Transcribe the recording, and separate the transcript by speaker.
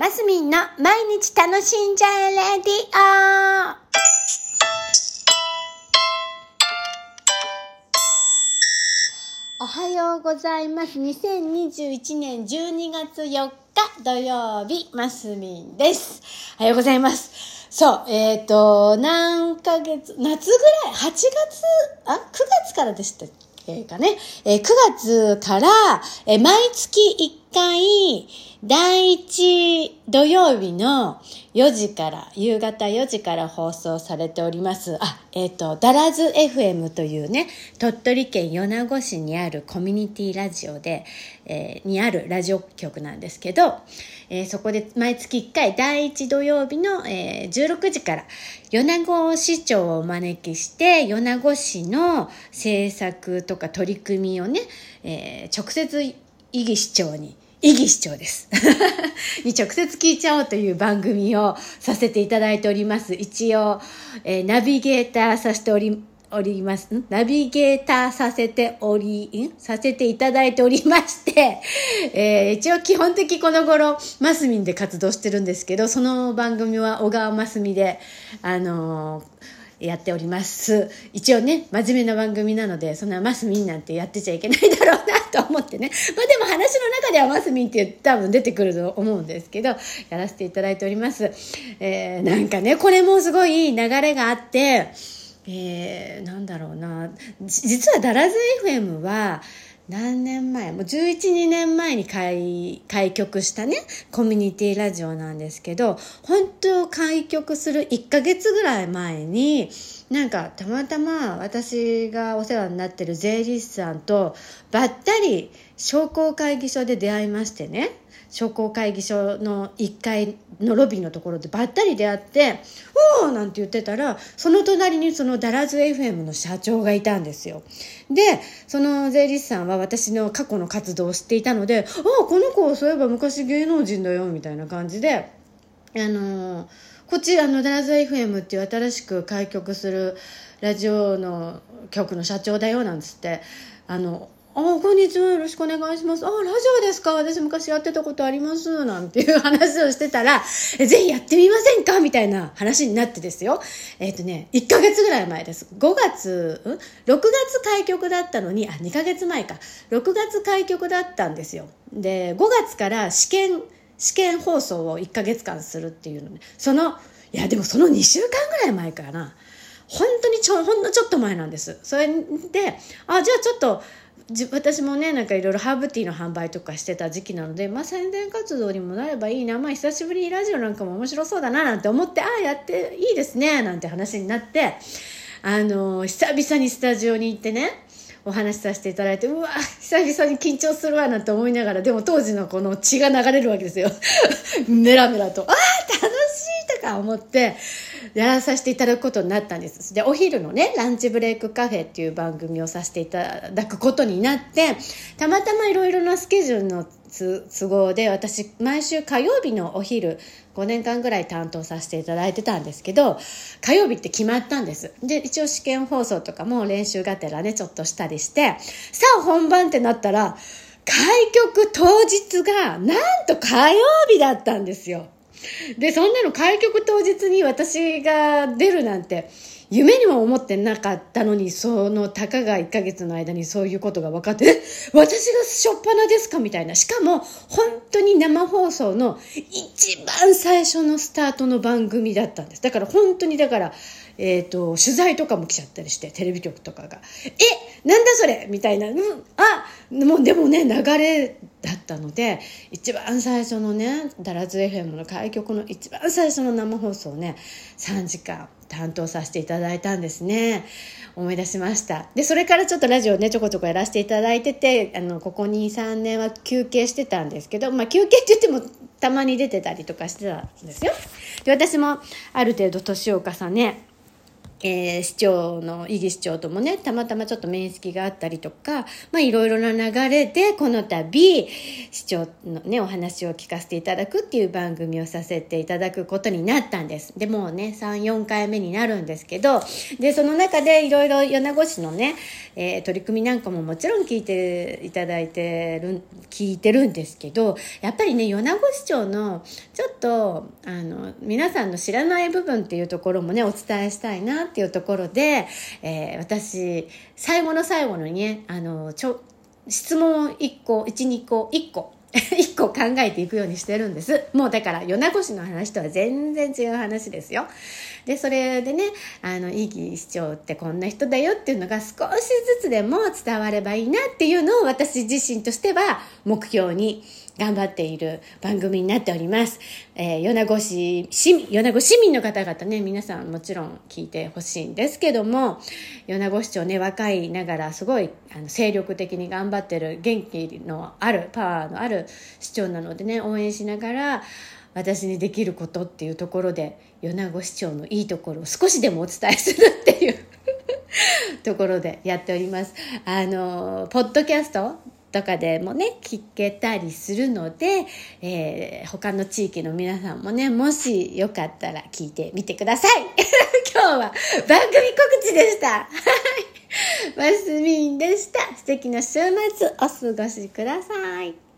Speaker 1: マスミンの毎日楽しんじゃえレディオおはようございます。2021年12月4日土曜日、マスミンです。おはようございます。そう、えっ、と、何ヶ月、夏ぐらい、8月、あ、9月からでしたっけかね。えー9月から、えー毎月1回、第1土曜日の4時から、夕方4時から放送されております。あ、えっ、と、ダラズ FM というね、鳥取県米子市にあるコミュニティラジオで、えーにあるラジオ局なんですけど、えーそこで毎月1回第1土曜日の、えー16時から米子市長をお招きして米子市の政策とか取り組みをね、えー直接伊木市長に伊木市長です。に直接聞いちゃおうという番組をさせていただいております。一応、えーナビゲーターさせておりおります。ナビゲーターさせており、ん？させていただいておりまして、えー一応基本的この頃、マスミンで活動してるんですけど、その番組は小川マスミで、あのーやっております。一応ね、真面目な番組なので、そんなマスミンなんてやってちゃいけないだろうなと思ってね。まあでも話の中ではマスミンって多分出てくると思うんですけど、やらせていただいております。えーなんかね、これもすごい流れがあって、えー、なんだろうな。実はダラズ FM は、何年前？もう11、2年前に開開局したね、コミュニティラジオなんですけど、本当開局する1ヶ月ぐらい前に、なんかたまたま私がお世話になってる税理士さんとばったり商工会議所で出会いましてね、商工会議所の1階のロビーのところでばったり出会って「おお!」なんて言ってたらその隣にそのダラズ FM の社長がいたんですよ。でその税理士さんは私の過去の活動を知っていたので「ああこの子そういえば昔芸能人だよ」みたいな感じであのこっちあのダラズ FM っていう新しく開局するラジオの局の社長だよなんつってあのあこんにちはよろしくお願いします。あラジオですか？私昔やってたことあります。なんていう話をしてたらぜひやってみませんか？みたいな話になってですよ。えっ、とね1ヶ月ぐらい前です。5月ん？6月開局だったのにあ2ヶ月前か。6月開局だったんですよ。で5月から試験試験放送を1ヶ月間するっていうのね。そのいやでもその2週間ぐらい前かな。本当にちょほんのちょっと前なんです。それであじゃあちょっと私もねなんかいろいろハーブティーの販売とかしてた時期なので、まあ、宣伝活動にもなればいいな、まあ、久しぶりにラジオなんかも面白そうだななんて思ってああやっていいですねなんて話になってあの久々にスタジオに行ってねお話しさせていただいてうわ久々に緊張するわなんて思いながらでも当時のこの血が流れるわけですよ。メラメラと。ああか思ってやらさせていただくことになったんです。でお昼のねランチブレイクカフェっていう番組をさせていただくことになってたまたまいろいろなスケジュールの都合で私毎週火曜日のお昼5年間ぐらい担当させていただいてたんですけど火曜日って決まったんです。で一応試験放送とかも練習がてらねちょっとしたりしてさあ本番ってなったら開局当日がなんと火曜日だったんですよ。でそんなの開局当日に私が出るなんて。夢にも思ってなかったのにそのたかが1ヶ月の間にそういうことが分かって私が初っ端ですかみたいな。しかも本当に生放送の一番最初のスタートの番組だったんです。だから本当にだからえー、と取材とかも来ちゃったりしてテレビ局とかが「えなんだそれ!」みたいな「うんあもうでもね流れだったので一番最初のねダラズ FM の開局の一番最初の生放送ね3時間担当させていただいたんですね。思い出しました。でそれからちょっとラジオねちょこちょこやらせていただいててあのここ23年は休憩してたんですけど、まあ、休憩って言ってもたまに出てたりとかしてたんですよ。で私もある程度年を重ねえー、市長の、伊木市長ともね、たまたまちょっと面識があったりとか、まいろいろな流れで、この度、市長のね、お話を聞かせていただくっていう番組をさせていただくことになったんです。で、もうね、3、4回目になるんですけど、で、その中でいろいろ米子市のね、えー、取り組みなんかももちろん聞いていただいてる、聞いてるんですけど、やっぱりね、米子市長の、ちょっと、あの、皆さんの知らない部分っていうところもね、お伝えしたいなっっていうところで、えー、私、最後の最後のね、あの、ちょ、質問を1個、1、2個、1個、1個考えていくようにしてるんです。もうだから、米子市の話とは全然違う話ですよ。で、それでね、あの、いい市長ってこんな人だよっていうのが少しずつでも伝わればいいなっていうのを私自身としては目標に頑張っている番組になっております。えー、米子市、市民、米子市民の方々ね、皆さんもちろん聞いてほしいんですけども、米子市長ね、若いながらすごいあの精力的に頑張ってる元気のある、パワーのある市長なのでね、応援しながら、私にできることっていうところで米子市長のいいところを少しでもお伝えするっていう ところでやっております。あの、ポッドキャストとかでもね、聞けたりするので、えー、他の地域の皆さんもね、もしよかったら聞いてみてください。今日は番組告知でした。はい。マスミンでした。素敵な週末お過ごしください。